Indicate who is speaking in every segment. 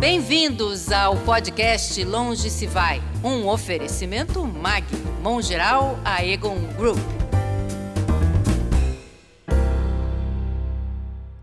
Speaker 1: Bem-vindos ao podcast Longe se Vai, um oferecimento MAG, Mão Geral Aegon Group.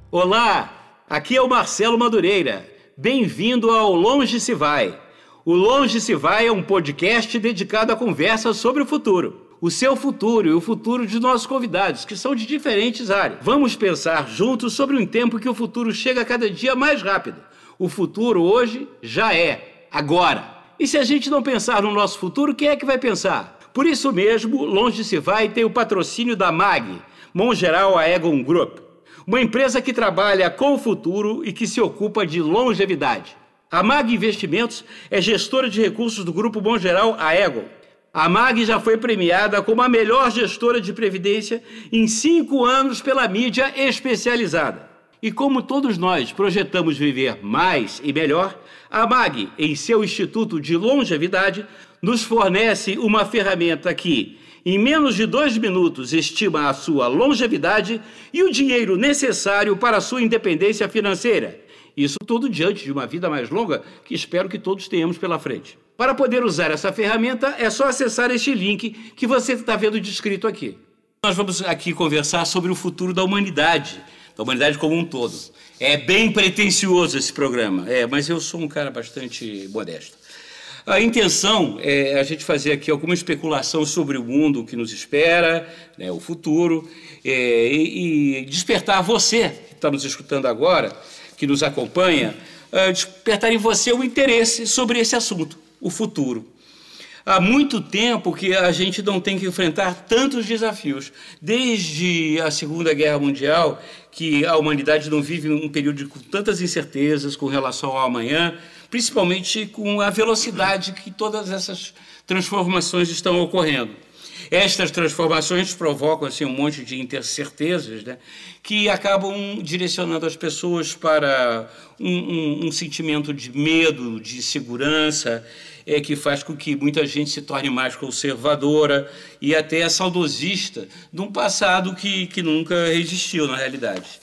Speaker 2: Olá, aqui é o Marcelo Madureira. Bem-vindo ao Longe se Vai. O Longe se Vai é um podcast dedicado a conversas sobre o futuro o seu futuro e o futuro de nossos convidados, que são de diferentes áreas. Vamos pensar juntos sobre um tempo que o futuro chega cada dia mais rápido. O futuro hoje já é, agora. E se a gente não pensar no nosso futuro, quem é que vai pensar? Por isso mesmo, Longe se vai tem o patrocínio da MAG, Mongeral Aegon Group, uma empresa que trabalha com o futuro e que se ocupa de longevidade. A MAG Investimentos é gestora de recursos do Grupo Mongeral Aegon a MAG já foi premiada como a melhor gestora de previdência em cinco anos pela mídia especializada. E como todos nós projetamos viver mais e melhor, a MAG, em seu Instituto de Longevidade, nos fornece uma ferramenta que, em menos de dois minutos, estima a sua longevidade e o dinheiro necessário para a sua independência financeira. Isso tudo diante de uma vida mais longa que espero que todos tenhamos pela frente. Para poder usar essa ferramenta, é só acessar este link que você está vendo descrito aqui. Nós vamos aqui conversar sobre o futuro da humanidade, da humanidade como um todo. É bem pretensioso esse programa, é, mas eu sou um cara bastante modesto. A intenção é a gente fazer aqui alguma especulação sobre o mundo que nos espera, né, o futuro, é, e, e, despertar você que está nos escutando agora, que nos acompanha, uh, despertar em você o interesse sobre esse assunto o futuro. Há muito tempo que a gente não tem que enfrentar tantos desafios. Desde a Segunda Guerra Mundial, que a humanidade não vive um período com tantas incertezas com relação ao amanhã, principalmente com a velocidade que todas essas transformações estão ocorrendo. Estas transformações provocam assim, um monte de incertezas né, que acabam direcionando as pessoas para um, um, um sentimento de medo, de insegurança, é, que faz com que muita gente se torne mais conservadora e até saudosista de um passado que, que nunca existiu na realidade.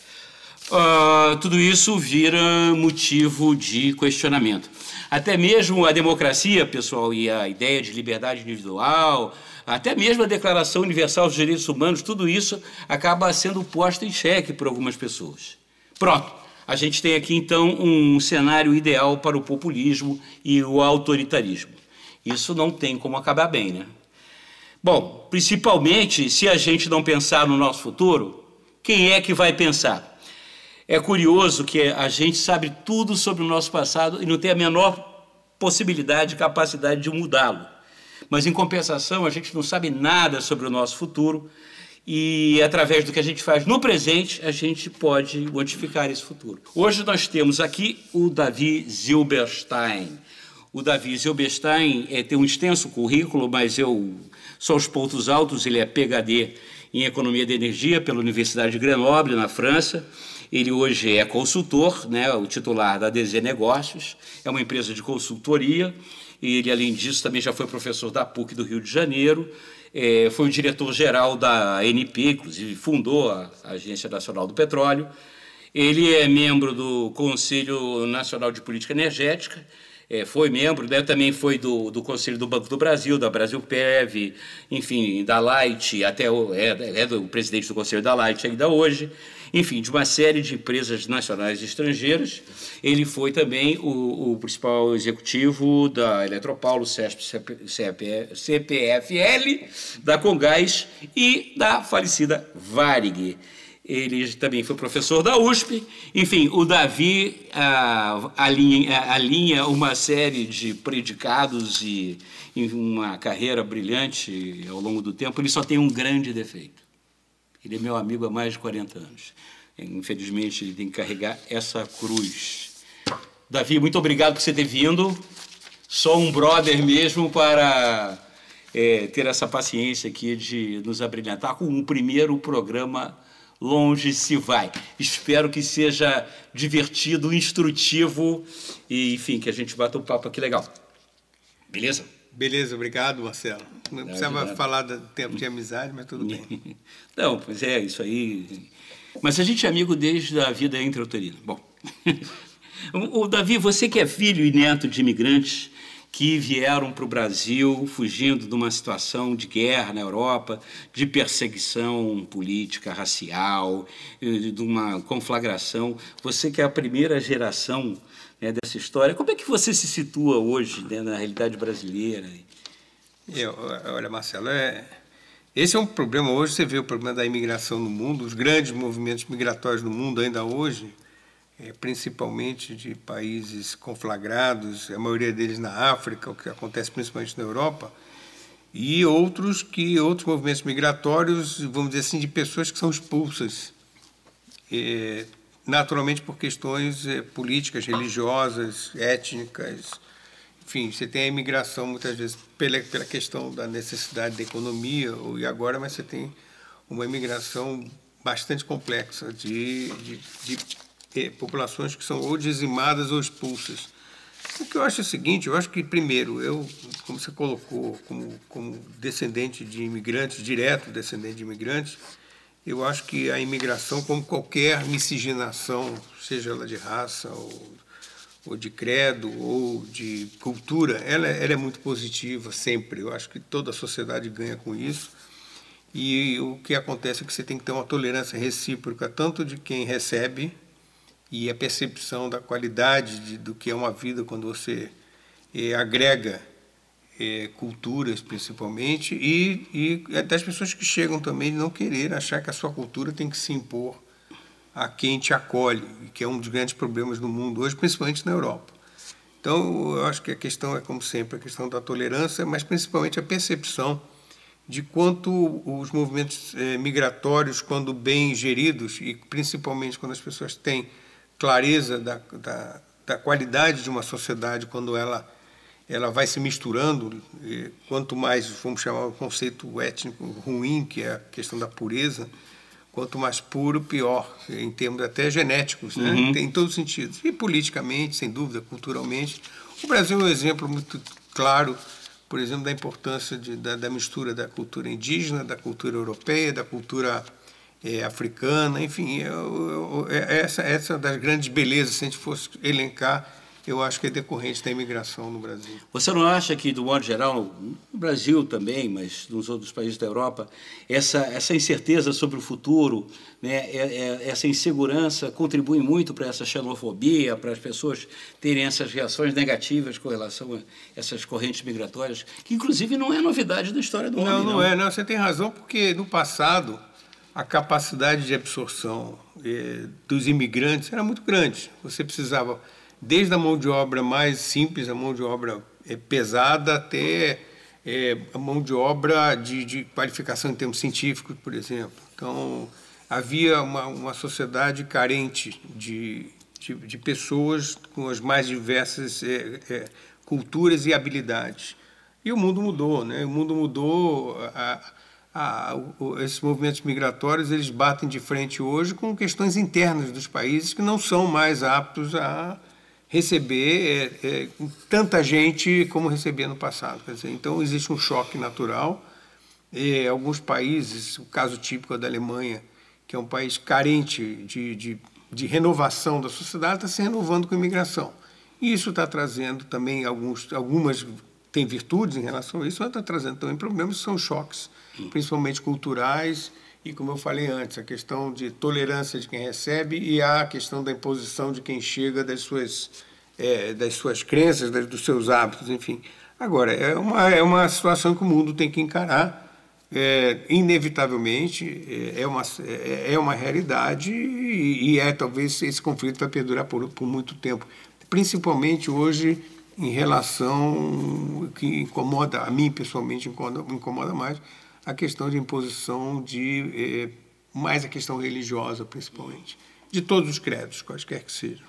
Speaker 2: Uh, tudo isso vira motivo de questionamento. Até mesmo a democracia, pessoal, e a ideia de liberdade individual, até mesmo a Declaração Universal dos Direitos Humanos, tudo isso acaba sendo posto em xeque por algumas pessoas. Pronto, a gente tem aqui então um cenário ideal para o populismo e o autoritarismo. Isso não tem como acabar bem, né? Bom, principalmente se a gente não pensar no nosso futuro, quem é que vai pensar? É curioso que a gente sabe tudo sobre o nosso passado e não tem a menor possibilidade, capacidade de mudá-lo. Mas, em compensação, a gente não sabe nada sobre o nosso futuro e, através do que a gente faz no presente, a gente pode modificar esse futuro. Hoje nós temos aqui o Davi Zilberstein. O Davi Zilberstein é, tem um extenso currículo, mas eu só os pontos altos. Ele é PhD em Economia de Energia pela Universidade de Grenoble, na França. Ele hoje é consultor, né, o titular da DZ Negócios, é uma empresa de consultoria ele, além disso, também já foi professor da PUC do Rio de Janeiro, é, foi o diretor-geral da ANP, inclusive fundou a Agência Nacional do Petróleo. Ele é membro do Conselho Nacional de Política Energética, é, foi membro, né, também foi do, do Conselho do Banco do Brasil, da Brasil PEV, enfim, da Light, até o, é, é do presidente do Conselho da Light ainda hoje enfim, de uma série de empresas nacionais e estrangeiras. Ele foi também o, o principal executivo da Eletropaulo, CESP, CP, CPFL, da Congás e da falecida Varig. Ele também foi professor da USP. Enfim, o Davi ah, alinha, alinha uma série de predicados e, uma carreira brilhante ao longo do tempo. Ele só tem um grande defeito ele é meu amigo há mais de 40 anos. Infelizmente, ele tem que carregar essa cruz. Davi, muito obrigado por você ter vindo. Só um brother mesmo para é, ter essa paciência aqui de nos abrilhantar com o primeiro programa Longe se Vai. Espero que seja divertido, instrutivo e, enfim, que a gente bata um papo aqui legal. Beleza?
Speaker 3: Beleza, obrigado, Marcelo. Não precisava falar do tempo de amizade, mas tudo bem.
Speaker 2: Não, pois é, isso aí. Mas a gente é amigo desde a vida intrauterina. Bom. O, Davi, você que é filho e neto de imigrantes que vieram para o Brasil fugindo de uma situação de guerra na Europa, de perseguição política, racial, de uma conflagração. Você que é a primeira geração né, dessa história, como é que você se situa hoje né, na realidade brasileira?
Speaker 3: Eu, olha, Marcelo, é, esse é um problema hoje. Você vê o problema da imigração no mundo, os grandes movimentos migratórios no mundo ainda hoje, principalmente de países conflagrados, a maioria deles na África, o que acontece principalmente na Europa, e outros que outros movimentos migratórios, vamos dizer assim, de pessoas que são expulsas, é, naturalmente por questões é, políticas, religiosas, étnicas, enfim, você tem a imigração muitas vezes pela, pela questão da necessidade da economia, e agora, mas você tem uma imigração bastante complexa de, de, de populações que são ou dizimadas ou expulsas. O que eu acho é o seguinte, eu acho que, primeiro, eu, como você colocou, como, como descendente de imigrantes, direto descendente de imigrantes, eu acho que a imigração, como qualquer miscigenação, seja ela de raça ou ou de credo ou de cultura, ela, ela é muito positiva sempre. Eu acho que toda a sociedade ganha com isso. E o que acontece é que você tem que ter uma tolerância recíproca, tanto de quem recebe e a percepção da qualidade de, do que é uma vida quando você é, agrega é, culturas, principalmente, e, e das pessoas que chegam também de não querer achar que a sua cultura tem que se impor a quem te acolhe, que é um dos grandes problemas no mundo hoje, principalmente na Europa. Então, eu acho que a questão é, como sempre, a questão da tolerância, mas principalmente a percepção de quanto os movimentos eh, migratórios, quando bem geridos, e principalmente quando as pessoas têm clareza da, da, da qualidade de uma sociedade, quando ela, ela vai se misturando, quanto mais, vamos chamar o conceito étnico ruim, que é a questão da pureza, quanto mais puro, pior, em termos até genéticos, né? Uhum. Em todos os sentidos. E politicamente, sem dúvida, culturalmente. O Brasil é um exemplo muito claro, por exemplo, da importância de, da, da, mistura da cultura indígena, da cultura europeia, da cultura é, africana, enfim, eu, eu, é, essa, essa das grandes belezas, se a gente fosse elencar eu acho que é decorrente da imigração no Brasil.
Speaker 2: Você não acha que, do modo geral, no Brasil também, mas nos outros países da Europa, essa, essa incerteza sobre o futuro, né, é, é, essa insegurança contribui muito para essa xenofobia, para as pessoas terem essas reações negativas com relação a essas correntes migratórias, que inclusive não é novidade da história do
Speaker 3: não,
Speaker 2: homem.
Speaker 3: Não, não é. Não, você tem razão, porque no passado a capacidade de absorção eh, dos imigrantes era muito grande. Você precisava desde a mão de obra mais simples, a mão de obra é, pesada, até é, a mão de obra de, de, qualificação em termos científicos, por exemplo. Então, havia uma, uma sociedade carente de, de, de, pessoas com as mais diversas é, é culturas e habilidades. E o mundo mudou, né? O mundo mudou. A, a, esses movimentos migratórios eles batem de frente hoje com questões internas dos países que não são mais aptos a receber é, é, tanta gente como recebia no passado. Dizer, então, existe um choque natural. E alguns países, o caso típico é da Alemanha, que é um país carente de, de, de renovação da sociedade, está se renovando com imigração. E isso está trazendo também alguns, algumas tem virtudes em relação a isso, mas está trazendo também problemas que são choques, principalmente culturais e, como eu falei antes, a questão de tolerância de quem recebe e a questão da imposição de quem chega das suas, é, das suas crenças, das, dos seus hábitos, enfim. Agora, é uma, é uma situação que o mundo tem que encarar, é, inevitavelmente, é, é uma, é, é uma realidade e, e, é talvez esse conflito vai perdurar por, por muito tempo, principalmente hoje em relação que incomoda a mim pessoalmente incomoda, incomoda mais a questão de imposição de eh, mais a questão religiosa principalmente. De todos os credos quaisquer que sejam.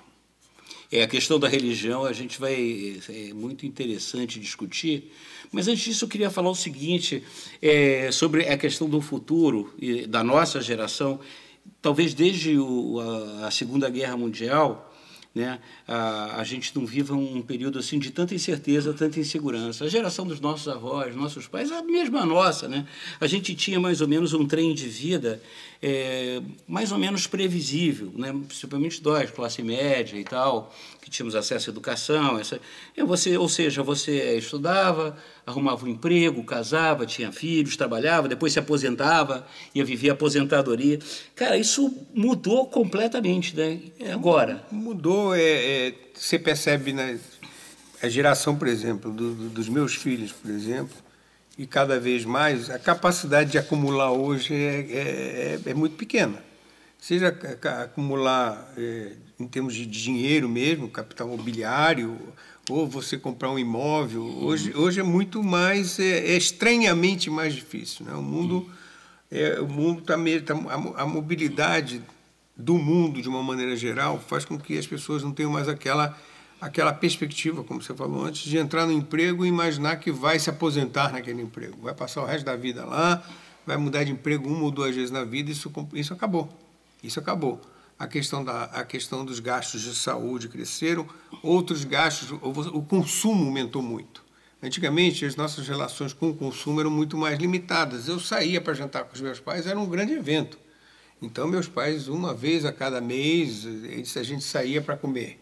Speaker 2: É a questão da religião a gente vai é muito interessante discutir mas antes disso eu queria falar o seguinte é, sobre a questão do futuro e da nossa geração. Talvez desde o, a, a segunda guerra mundial né, a, a gente não viva um período assim de tanta incerteza, tanta insegurança. A geração dos nossos avós, nossos pais, a mesma nossa, né? A gente tinha mais ou menos um trem de vida é, mais ou menos previsível, né? principalmente nós, classe média e tal, que tínhamos acesso à educação. Essa, é você, ou seja, você estudava, arrumava um emprego, casava, tinha filhos, trabalhava, depois se aposentava, ia viver a aposentadoria. Cara, isso mudou completamente, né? Agora.
Speaker 3: Mudou, é, é você percebe na né, a geração, por exemplo, do, do, dos meus filhos, por exemplo, e cada vez mais, a capacidade de acumular hoje é, é, é, é muito pequena. Seja acumular é, em termos de dinheiro mesmo, capital mobiliário, ou você comprar um imóvel, hoje, hoje é muito mais, é, é estranhamente mais difícil. Né? O mundo é, o mundo está tá, a, a mobilidade do mundo de uma maneira geral faz com que as pessoas não tenham mais aquela aquela perspectiva, como você falou antes, de entrar no emprego e imaginar que vai se aposentar naquele emprego, vai passar o resto da vida lá, vai mudar de emprego uma ou duas vezes na vida, isso, isso acabou. Isso acabou. A questão, da, a questão dos gastos de saúde cresceram, outros gastos, o, consumo aumentou muito. Antigamente, as nossas relações com o consumo eram muito mais limitadas. Eu saía para jantar com os meus pais, era um grande evento. Então, meus pais, uma vez a cada mês, a gente saía para comer.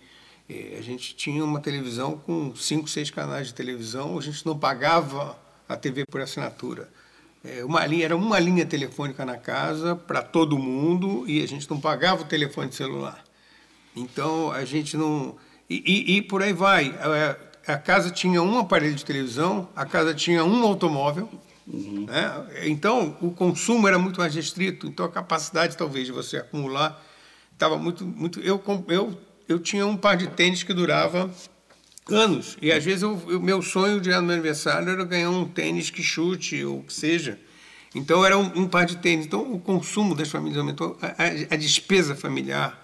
Speaker 3: A gente tinha uma televisão com cinco, seis canais de televisão, a gente não pagava a TV por assinatura. É, uma linha, era uma linha telefônica na casa para todo mundo e a gente não pagava o telefone celular. Então a gente não. E, e, e por aí vai. A, a, casa tinha um aparelho de televisão, a casa tinha um automóvel. Uhum. Né? Então o consumo era muito mais restrito, então a capacidade talvez de você acumular estava muito. muito eu, eu eu tinha um par de tênis que durava anos. E às vezes o meu sonho de ano meu aniversário era ganhar um tênis que chute ou que seja. Então era um, um par de tênis. Então o consumo das famílias aumentou, a, a, a despesa familiar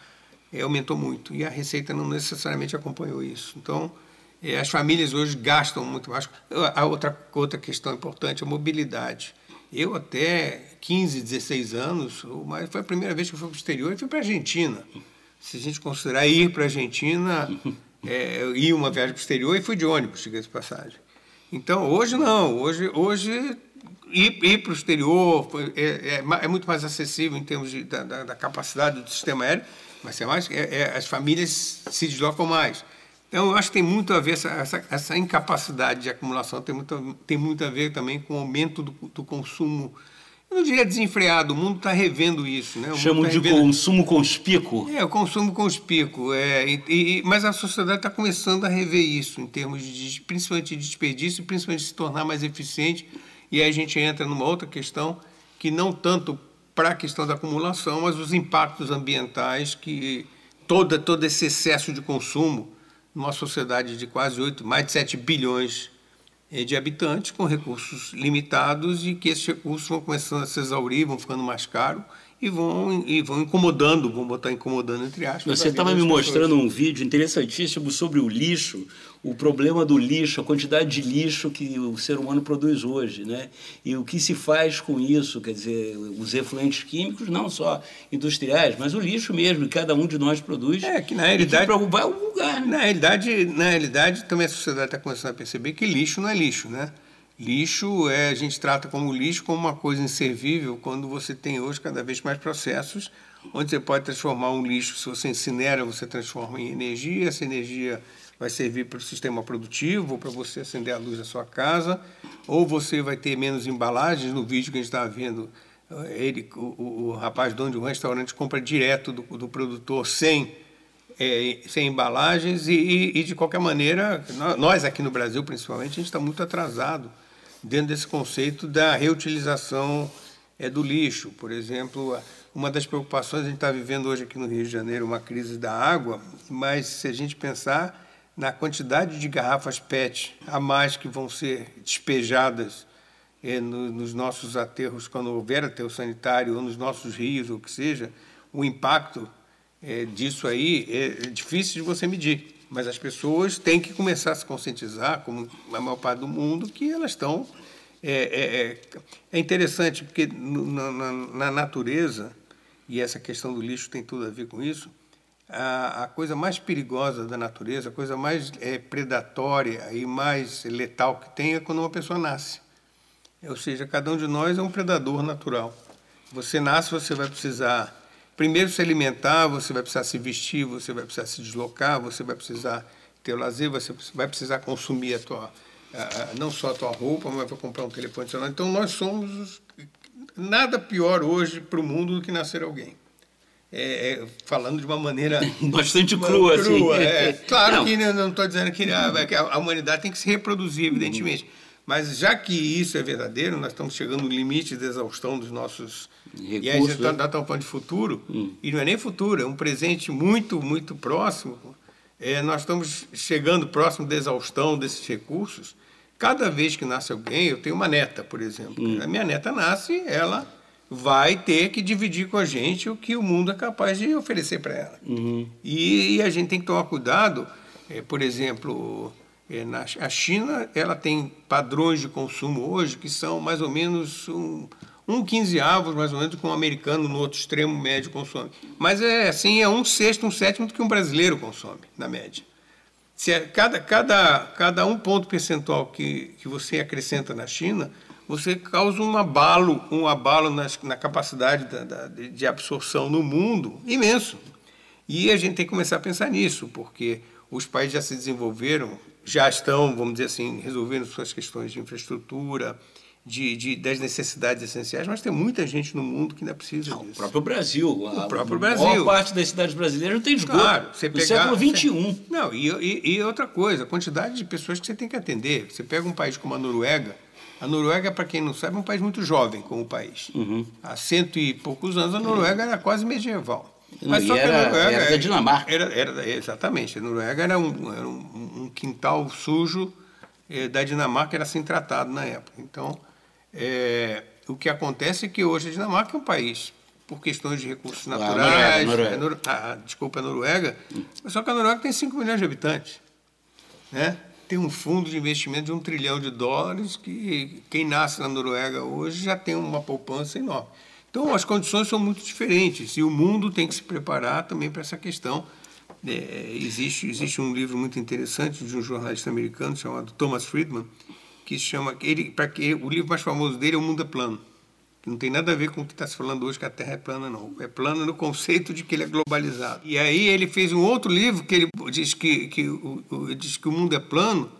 Speaker 3: é, aumentou muito e a receita não necessariamente acompanhou isso. Então é, as famílias hoje gastam muito mais. A outra outra questão importante é a mobilidade. Eu até 15, 16 anos, mas foi a primeira vez que eu fui para o exterior e fui para a Argentina se a gente considerar ir para a Argentina, é, ir uma viagem para o exterior e fui de ônibus, diga de passagem. Então, hoje não. Hoje, hoje ir, ir para o exterior é, é, é, muito mais acessível em termos de, da, da, capacidade do sistema aéreo, mas é mais, é, é, as famílias se deslocam mais. Então, eu acho que tem muito a ver, essa, essa, essa incapacidade de acumulação tem muito, tem muito a ver também com o aumento do, do consumo eu não diria desenfreado, o mundo está revendo isso. Né?
Speaker 2: Chamam
Speaker 3: tá
Speaker 2: de revendo... consumo conspícuo.
Speaker 3: É, o consumo conspícuo. É, e, e, mas a sociedade está começando a rever isso, em termos de, principalmente de desperdício, principalmente de se tornar mais eficiente. E aí a gente entra numa outra questão, que não tanto para a questão da acumulação, mas os impactos ambientais que toda, todo esse excesso de consumo numa sociedade de quase 8, mais de 7 bilhões de habitantes com recursos limitados e que esses recursos vão começando a se exaurir, vão ficando mais caros e vão, e vão incomodando, vão botar incomodando entre aspas.
Speaker 2: Você estava me mostrando um vídeo interessantíssimo sobre o lixo, o problema do lixo, a quantidade de lixo que o ser humano produz hoje, né? E o que se faz com isso, quer dizer, os efluentes químicos, não só industriais, mas o lixo mesmo, que cada um de nós produz.
Speaker 3: É, que na realidade.
Speaker 2: Que vai ao lugar. Né?
Speaker 3: Na realidade, na realidade, também a sociedade está começando a perceber que lixo não é lixo, né? Lixo é a gente trata como lixo como uma coisa inservível quando você tem hoje cada vez mais processos onde você pode transformar um lixo, se você incinera, você transforma em energia, essa energia vai servir para o sistema produtivo, para você acender a luz da sua casa, ou você vai ter menos embalagens. No vídeo que a gente estava vendo, eh, ele, o, o, rapaz dono de um restaurante compra direto do, do produtor sem, é, sem embalagens e, e, de qualquer maneira, nós aqui no Brasil principalmente, a gente está muito atrasado dentro desse conceito da reutilização é, do lixo. Por exemplo, uma das preocupações, a gente está vivendo hoje aqui no Rio de Janeiro uma crise da água, mas se a gente pensar na quantidade de garrafas PET a mais que vão ser despejadas é, no, nos nossos aterros, quando houver aterro sanitário, ou nos nossos rios, ou o que seja, o impacto é, disso aí é difícil de você medir. Mas as pessoas têm que começar a se conscientizar, como a maior parte do mundo, que elas estão. É, é, é, é interessante, porque na, na, na, natureza, e essa questão do lixo tem tudo a ver com isso, a, a coisa mais perigosa da natureza, a coisa mais é, predatória e mais letal que tem é quando uma pessoa nasce. Ou seja, cada um de nós é um predador natural. Você nasce, você vai precisar primeiro se alimentar, você vai precisar se vestir, você vai precisar se deslocar, você vai precisar ter o lazer, você vai precisar consumir a tua, não só a tua roupa, mas vai comprar um telefone celular. Então nós somos nada pior hoje para o mundo do que nascer alguém. É, é, falando de uma maneira
Speaker 2: bastante crua, crua
Speaker 3: assim. É. Claro não. que não estou dizendo que a, a, humanidade tem que se reproduzir, evidentemente. Mas já que isso é verdadeiro, nós estamos chegando no limite de exaustão dos nossos. Recursos, e aí a gente está né? tá falando de futuro, hum. e não é nem futuro, é um presente muito, muito próximo. É, nós estamos chegando próximo da exaustão desses recursos. Cada vez que nasce alguém, eu tenho uma neta, por exemplo. Hum. A minha neta nasce, ela vai ter que dividir com a gente o que o mundo é capaz de oferecer para ela. Uhum. E, e, a gente tem que tomar cuidado, é, por exemplo, a China ela tem padrões de consumo hoje que são mais ou menos um, um quinzeavos, mais ou menos, que um americano no outro extremo médio consome. Mas é assim, é um sexto, um sétimo do que um brasileiro consome, na média. Se é, cada, cada, cada um ponto percentual que, que você acrescenta na China, você causa um abalo, um abalo nas, na capacidade da, da, de absorção no mundo imenso. E a gente tem que começar a pensar nisso, porque os países já se desenvolveram, já estão, vamos dizer assim, resolvendo suas questões de infraestrutura, de, de, das necessidades essenciais, mas tem muita gente no mundo que ainda precisa não, disso.
Speaker 2: O próprio Brasil.
Speaker 3: O próprio Brasil. A
Speaker 2: maior parte das cidades brasileiras não tem esgoto. Claro, você pegar, século XXI.
Speaker 3: Não, e, e, e, outra coisa, a quantidade de pessoas que você tem que atender. Você pega um país como a Noruega, a Noruega, para quem não sabe, é um país muito jovem como país. Uhum. Há cento e poucos anos, a Noruega era quase medieval.
Speaker 2: Mas só era, que a Noruega era da Dinamarca.
Speaker 3: Era, era, exatamente. A Noruega era um, era um, um quintal sujo eh, da Dinamarca, era assim tratado na época. Então, é, o que acontece é que hoje a Dinamarca é um país, por questões de recursos naturais. Ah, Noruega, Noruega. É, ah, desculpa, a Noruega. Hum. Só que a Noruega tem 5 milhões de habitantes. Né? Tem um fundo de investimento de um trilhão de dólares que quem nasce na Noruega hoje já tem uma poupança enorme. Então, as condições são muito diferentes e o mundo tem que se preparar também para essa questão. É, existe, existe um livro muito interessante de um jornalista americano chamado Thomas Friedman, que chama. Ele, para que O livro mais famoso dele é O Mundo é Plano. Não tem nada a ver com o que está se falando hoje, que a Terra é plana, não. É plana no conceito de que ele é globalizado. E aí ele fez um outro livro que ele diz que, que, o, o, diz que o mundo é plano,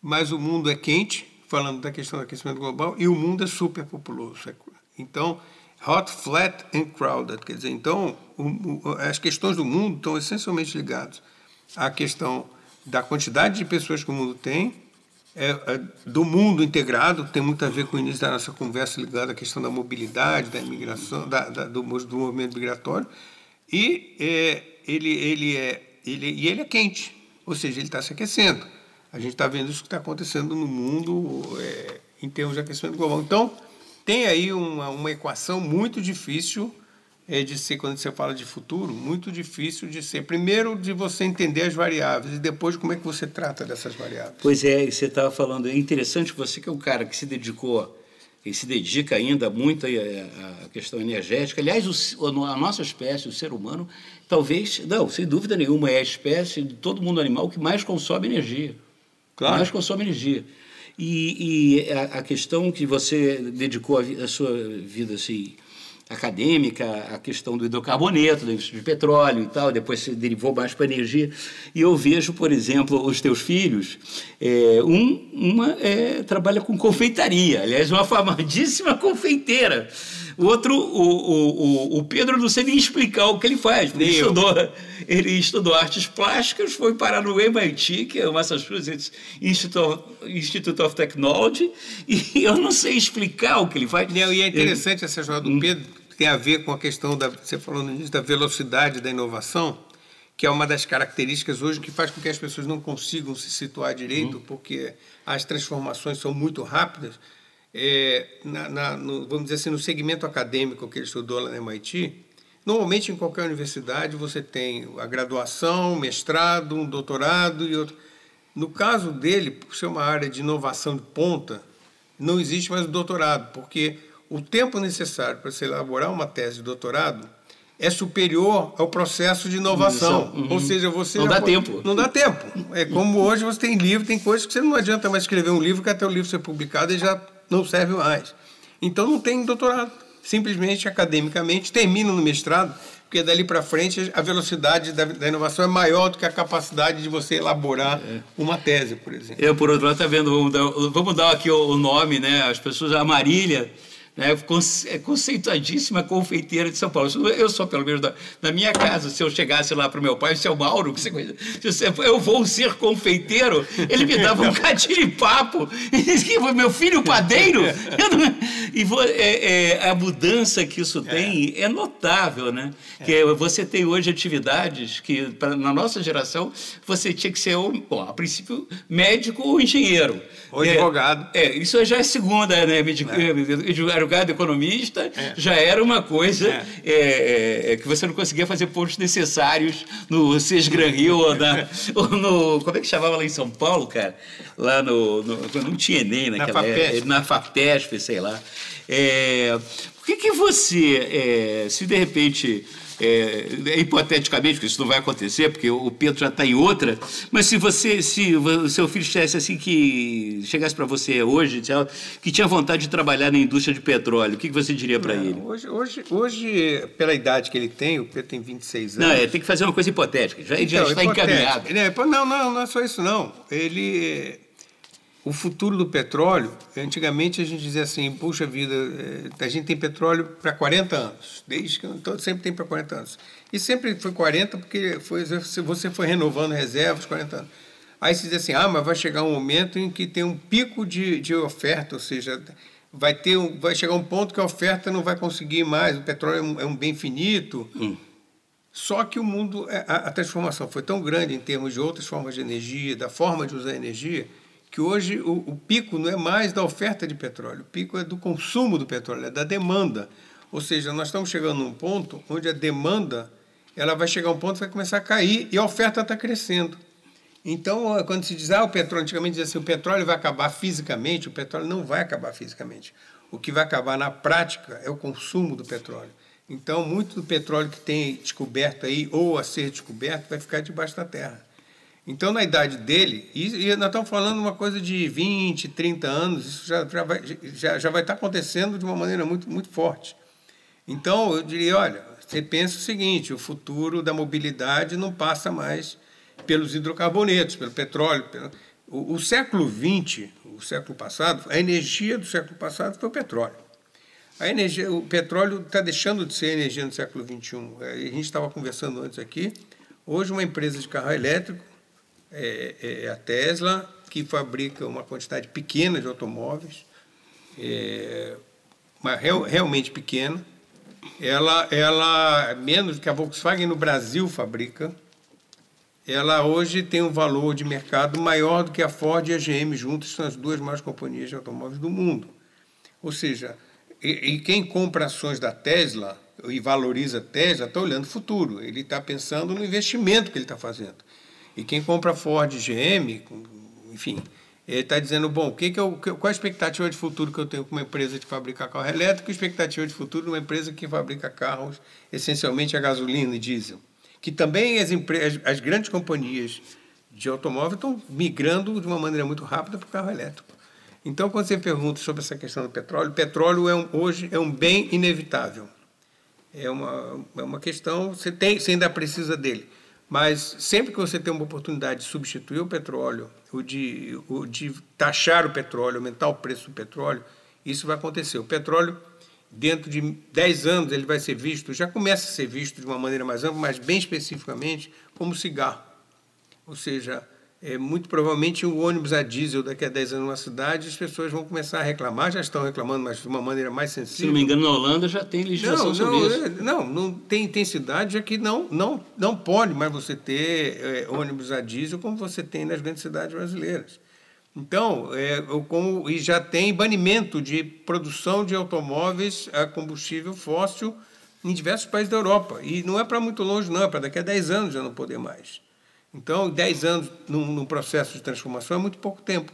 Speaker 3: mas o mundo é quente, falando da questão do aquecimento global, e o mundo é superpopuloso. Então, hot, flat and crowded. Quer dizer, então, o, as questões do mundo estão essencialmente ligadas à questão da quantidade de pessoas que o mundo tem é, é, do mundo integrado, tem muito a ver com o início da nossa conversa ligada à questão da mobilidade, da imigração, da, da, do, do, movimento migratório, e é, ele, ele, é, ele, e ele é quente, ou seja, ele está se aquecendo. A gente está vendo isso que está acontecendo no mundo é, em termos de aquecimento global. Então, tem aí uma, uma equação muito difícil é de ser, quando você fala de futuro, muito difícil de ser. Primeiro, de você entender as variáveis e depois como é que você trata dessas variáveis.
Speaker 2: Pois é, você estava falando, é interessante você que é um cara que se dedicou e se dedica ainda muito à questão energética. Aliás, o, a nossa espécie, o ser humano, talvez, não, sem dúvida nenhuma, é a espécie de todo mundo animal que mais consome energia. Claro. Mais consome energia. E, e a, a, questão que você dedicou a, a sua vida assim, acadêmica, a questão do hidrocarboneto, do de petróleo e tal, depois se derivou mais para energia. E eu vejo, por exemplo, os teus filhos, é, um, uma é, trabalha com confeitaria, aliás, uma famadíssima confeiteira. O outro, o, o, o Pedro, não sei nem explicar o que ele faz, porque ele estudou, ele estudou artes plásticas, foi parar no MIT, que é o Massachusetts Institute, Institute of Technology, e eu não sei explicar o que ele faz.
Speaker 3: Não, e é interessante essa jornada do hum. Pedro, que tem a ver com a questão da, você falou no início, da velocidade da inovação, que é uma das características hoje que faz com que as pessoas não consigam se situar direito, hum. porque as transformações são muito rápidas é, na, na, no, vamos dizer assim, no segmento acadêmico que ele estudou lá na MIT, normalmente em qualquer universidade você tem a graduação, mestrado, um doutorado e outro. No caso dele, por ser uma área de inovação de ponta, não existe mais o doutorado, porque o tempo necessário para se elaborar uma tese de doutorado é superior ao processo de inovação. Uhum. Ou seja, você.
Speaker 2: Não dá pode... tempo.
Speaker 3: Não dá tempo. É como hoje você tem livro, tem coisas que você não adianta mais escrever um livro, que até o livro ser publicado e já não serve mais. Então não tem doutorado. Simplesmente, academicamente, termina no mestrado, porque dali para frente a velocidade da, da, inovação é maior do que a capacidade de você elaborar é. uma tese, por exemplo.
Speaker 2: Eu, por outro lado, está vendo, vamos dar, vamos dar aqui o, o nome, né? As pessoas, a Marília né, é conceituadíssima confeiteira de São Paulo. Eu sou, pelo menos, da, da minha casa, se eu chegasse lá para o meu pai, seu Mauro, que você, eu vou ser confeiteiro, ele me dava um papo e dizia que meu filho padeiro. Não, e é, é, a mudança que isso tem é, é notável, né? É. Que você tem hoje atividades que, pra, na nossa geração, você tinha que ser, bom, a princípio, médico ou engenheiro.
Speaker 3: Ou advogado.
Speaker 2: É, isso já é segunda, né? É advogado economista é. já era uma coisa é. é. É, que você não conseguia fazer pontos necessários no Cis Gran Rio ou, na, ou, no. Como é que chamava lá em São Paulo, cara? Lá no. no não tinha Enem naquela na época. Na FAPESP, sei lá. É, por que, que você, se de repente é, é, hipoteticamente, porque isso não vai acontecer, porque o Pedro já está em outra, mas se você, se o seu filho estivesse assim que chegasse para você hoje, que tinha vontade de trabalhar na indústria de petróleo, o que, você diria para ele?
Speaker 3: Hoje, hoje, hoje, pela idade que ele tem, o Pedro tem 26 anos.
Speaker 2: Não, é, tem que fazer uma coisa hipotética, já, então, já está encaminhado.
Speaker 3: Não, não, não é só isso não. Ele o futuro do petróleo, antigamente a gente dizia assim, puxa vida, eh, a gente tem petróleo para 40 anos, desde que todo sempre tem para 40 anos. E sempre foi 40 porque foi, você foi renovando reservas 40 anos. Aí se diz assim, ah, mas vai chegar um momento em que tem um pico de, de oferta, ou seja, vai, ter um, vai chegar um ponto que a oferta não vai conseguir mais, o petróleo é um, é um bem finito. Hum. Só que o mundo, é, a, a transformação foi tão grande em termos de outras formas de energia, da forma de usar energia, que hoje o, o, pico não é mais da oferta de petróleo, o pico é do consumo do petróleo, é da demanda. Ou seja, nós estamos chegando num ponto onde a demanda ela vai chegar a um ponto que vai começar a cair e a oferta está crescendo. Então, quando se diz, ah, o petróleo, antigamente dizia assim, o petróleo vai acabar fisicamente, o petróleo não vai acabar fisicamente. O que vai acabar na prática é o consumo do petróleo. Então, muito do petróleo que tem descoberto aí, ou a ser descoberto, vai ficar debaixo da terra. Então, na idade dele, e, nós estamos falando uma coisa de 20, 30 anos, isso já, já, vai, já, já vai estar acontecendo de uma maneira muito, muito forte. Então, eu diria, olha, você pensa o seguinte, o futuro da mobilidade não passa mais pelos hidrocarbonetos, pelo petróleo. Pelo... O, o século XX, o século passado, a energia do século passado foi o petróleo. A energia, o petróleo está deixando de ser energia no século XXI. A gente estava conversando antes aqui. Hoje, uma empresa de carro elétrico é, é, a Tesla, que fabrica uma quantidade pequena de automóveis, é, mas real, realmente pequena. Ela, ela, menos que a Volkswagen no Brasil fabrica, ela hoje tem um valor de mercado maior do que a Ford e a GM juntas, são as duas maiores companhias de automóveis do mundo. Ou seja, e, e quem compra ações da Tesla e valoriza a Tesla está olhando o futuro, ele está pensando no investimento que ele está fazendo. E quem compra Ford, GM, enfim, ele está dizendo, bom, o que que eu, qual a expectativa de futuro que eu tenho com uma empresa de fabricar carro elétrico e expectativa de futuro de uma empresa que fabrica carros essencialmente a gasolina e diesel? Que também as, empresas, as grandes companhias de automóvel estão migrando de uma maneira muito rápida para o carro elétrico. Então, quando você pergunta sobre essa questão do petróleo, petróleo é um, hoje é um bem inevitável. É uma, é uma questão, você, tem, você ainda precisa dele. Mas sempre que você tem uma oportunidade de substituir o petróleo, ou de, ou de taxar o petróleo, aumentar o preço do petróleo, isso vai acontecer. O petróleo, dentro de 10 anos, ele vai ser visto, já começa a ser visto de uma maneira mais ampla, mas bem especificamente, como cigarro. Ou seja, é, muito provavelmente o ônibus a diesel daqui a 10 anos numa cidade, as pessoas vão começar a reclamar, já estão reclamando, mas de uma maneira mais sensível.
Speaker 2: Se não me engano, na Holanda já tem legislação não, sobre
Speaker 3: não,
Speaker 2: isso.
Speaker 3: É, não, não tem, tem cidade que não, não, não pode mais você ter é, ônibus a diesel como você tem nas grandes cidades brasileiras. Então, é, como, e já tem banimento de produção de automóveis a combustível fóssil em diversos países da Europa. E não é para muito longe, não, é para daqui a 10 anos já não poder mais. Então, 10 anos num, num, processo de transformação é muito pouco tempo.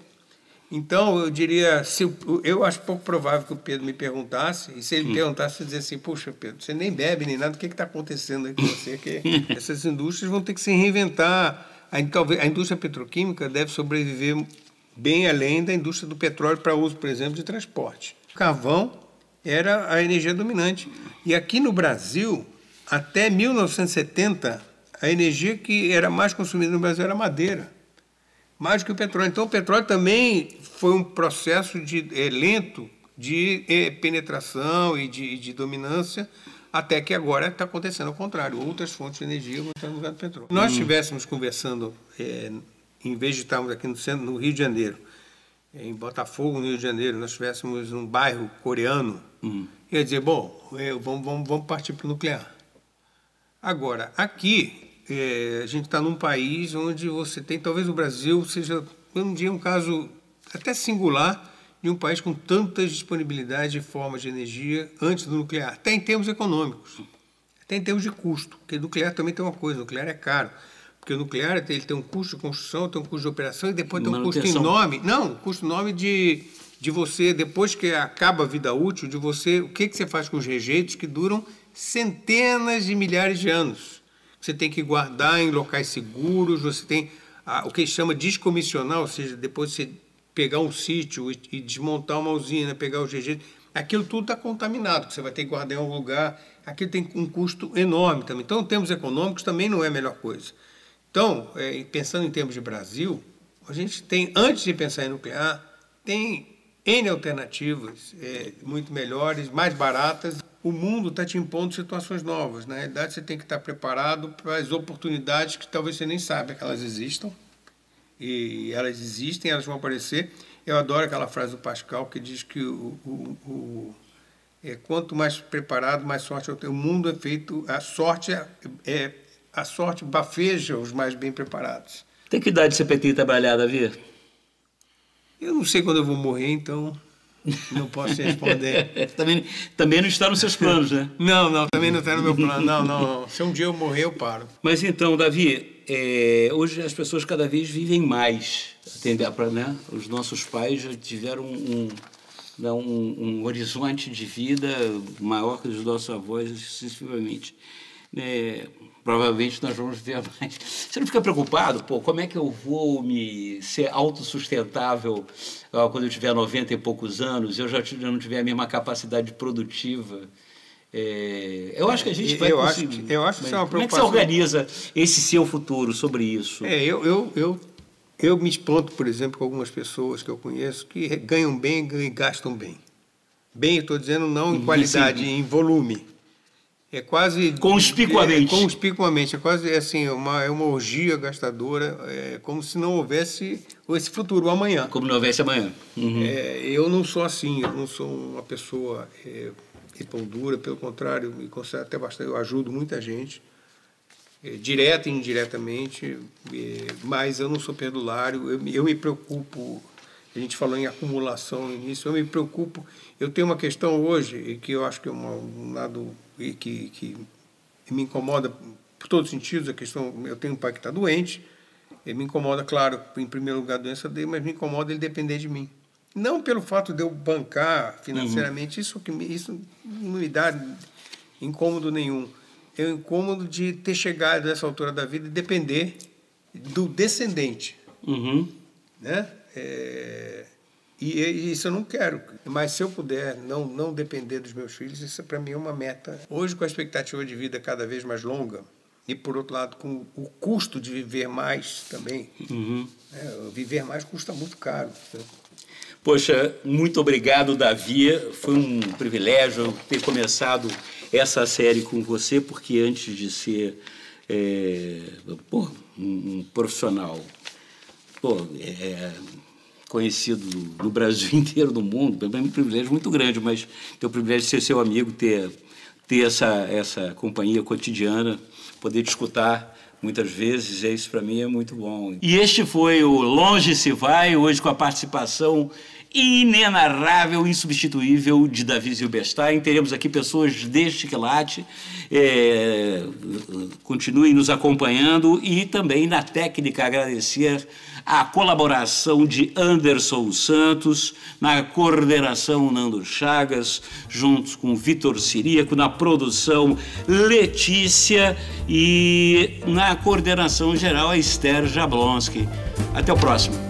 Speaker 3: Então, eu diria, se eu, eu acho pouco provável que o Pedro me perguntasse, e se ele me perguntasse, eu dizer assim, poxa, Pedro, você nem bebe nem nada, o que está acontecendo aí com você? Que essas indústrias vão ter que se reinventar. A, talvez, a indústria petroquímica deve sobreviver bem além da indústria do petróleo para uso, por exemplo, de transporte. O carvão era a energia dominante. E aqui no Brasil, até 1970, a energia que era mais consumida no Brasil era madeira mais do que o petróleo. Então, o petróleo também foi um processo de, é, lento de é, penetração e de, de, dominância, até que agora está acontecendo ao contrário. Outras fontes de energia vão estar no lugar do petróleo. Se nós estivéssemos conversando, é, em vez de estarmos aqui no, centro, no Rio de Janeiro, em Botafogo, no Rio de Janeiro, nós estivéssemos num bairro coreano, hum. ia dizer, bom, vamos, vamos, vamos partir para o nuclear. Agora, aqui, é, a gente está num país onde você tem, talvez o Brasil seja, um dia, um caso até singular de um país com tantas disponibilidades de formas de energia antes do nuclear, até em termos econômicos, até em termos de custo, porque nuclear também tem uma coisa, o nuclear é caro, porque o nuclear ele tem um custo de construção, tem um custo de operação e depois tem um custo enorme, não, um custo enorme de, de você, depois que acaba a vida útil, de você, o que, que você faz com os rejeitos que duram centenas de milhares de anos você tem que guardar em locais seguros, você tem a, o que chama descomissionar, ou seja, depois você pegar um sítio e, e desmontar uma usina, pegar os rejeitos, aquilo tudo está contaminado, você vai ter que guardar em um lugar, aquilo tem um custo enorme também. Então, em termos econômicos, também não é a melhor coisa. Então, é, pensando em termos de Brasil, a gente tem, antes de pensar em nuclear, tem N alternativas é, muito melhores, mais baratas o mundo está te impondo situações novas. Na realidade, você tem que estar preparado para as oportunidades que talvez você nem saiba que elas existam. E elas existem, elas vão aparecer. Eu adoro aquela frase do Pascal que diz que o, o, o é, quanto mais preparado, mais sorte eu tenho. O mundo é feito, a sorte é, é a sorte bafeja os mais bem preparados.
Speaker 2: Tem que idade você pretende trabalhar, Davi?
Speaker 3: Eu não sei quando eu vou morrer, então não posso responder.
Speaker 2: também, também não está nos seus planos, né?
Speaker 3: Não, não, também não está no meu plano. Não, não, não. Se um dia eu morrer, eu paro.
Speaker 2: Mas então, Davi, é, hoje as pessoas cada vez vivem mais. Atender para, né? Os nossos pais já tiveram um, um, um, horizonte de vida maior que os nossos avós, excessivamente. É, provavelmente nós vamos ver mais. Você não fica preocupado, pô, como é que eu vou me ser autossustentável uh, quando eu tiver 90 e poucos anos, eu já não tiver a mesma capacidade produtiva? É, eu acho que a gente vai
Speaker 3: eu conseguir. Acho, eu acho que isso é uma
Speaker 2: Como é que você organiza esse seu futuro sobre isso?
Speaker 3: É, eu, eu, eu, eu me espanto, por exemplo, com algumas pessoas que eu conheço que ganham bem e gastam bem. Bem, estou dizendo não em qualidade, Sim. em volume. É quase.
Speaker 2: Conspicuamente.
Speaker 3: É, conspicuamente. É quase assim, uma, é uma orgia gastadora, é como se não houvesse esse futuro, o amanhã.
Speaker 2: Como não houvesse amanhã.
Speaker 3: Uhum. É, eu não sou assim, eu não sou uma pessoa é, pão dura, pelo contrário, me considero até bastante, eu ajudo muita gente, é, direta e indiretamente, é, mas eu não sou perdulário, eu, eu me preocupo a gente falou em acumulação no início, eu me preocupo. Eu tenho uma questão hoje, que eu acho que é um lado que, que me incomoda por todos os sentidos, a questão, eu tenho um pai que está doente, ele me incomoda, claro, em primeiro lugar a doença dele, mas me incomoda ele depender de mim. Não pelo fato de eu bancar financeiramente, uhum. isso, que me, isso não me dá incômodo nenhum. É o incômodo de ter chegado nessa altura da vida e depender do descendente.
Speaker 2: Uhum.
Speaker 3: Né? É, e, e, isso eu não quero. Mas se eu puder não, não depender dos meus filhos, isso para mim é uma meta. Hoje, com a expectativa de vida cada vez mais longa, e por outro lado, com o custo de viver mais também,
Speaker 2: uhum.
Speaker 3: é, viver mais custa muito caro. Né?
Speaker 2: Poxa, muito obrigado, Davi. Foi um privilégio ter começado essa série com você, porque antes de ser é, pô, um profissional pô, é, conhecido no Brasil inteiro, no mundo, é um privilégio muito grande, mas ter o privilégio de ser seu amigo, ter, ter essa, essa companhia cotidiana, poder te escutar muitas vezes, é isso para mim é muito bom. E este foi o Longe se vai, hoje com a participação inenarrável, insubstituível de Davi Zilberstein. Teremos aqui pessoas deste quilate. É, continuem nos acompanhando e também na técnica agradecer a colaboração de Anderson Santos, na coordenação Nando Chagas, juntos com Vitor Siríaco, na produção Letícia e na coordenação geral a Esther Jablonski. Até o próximo.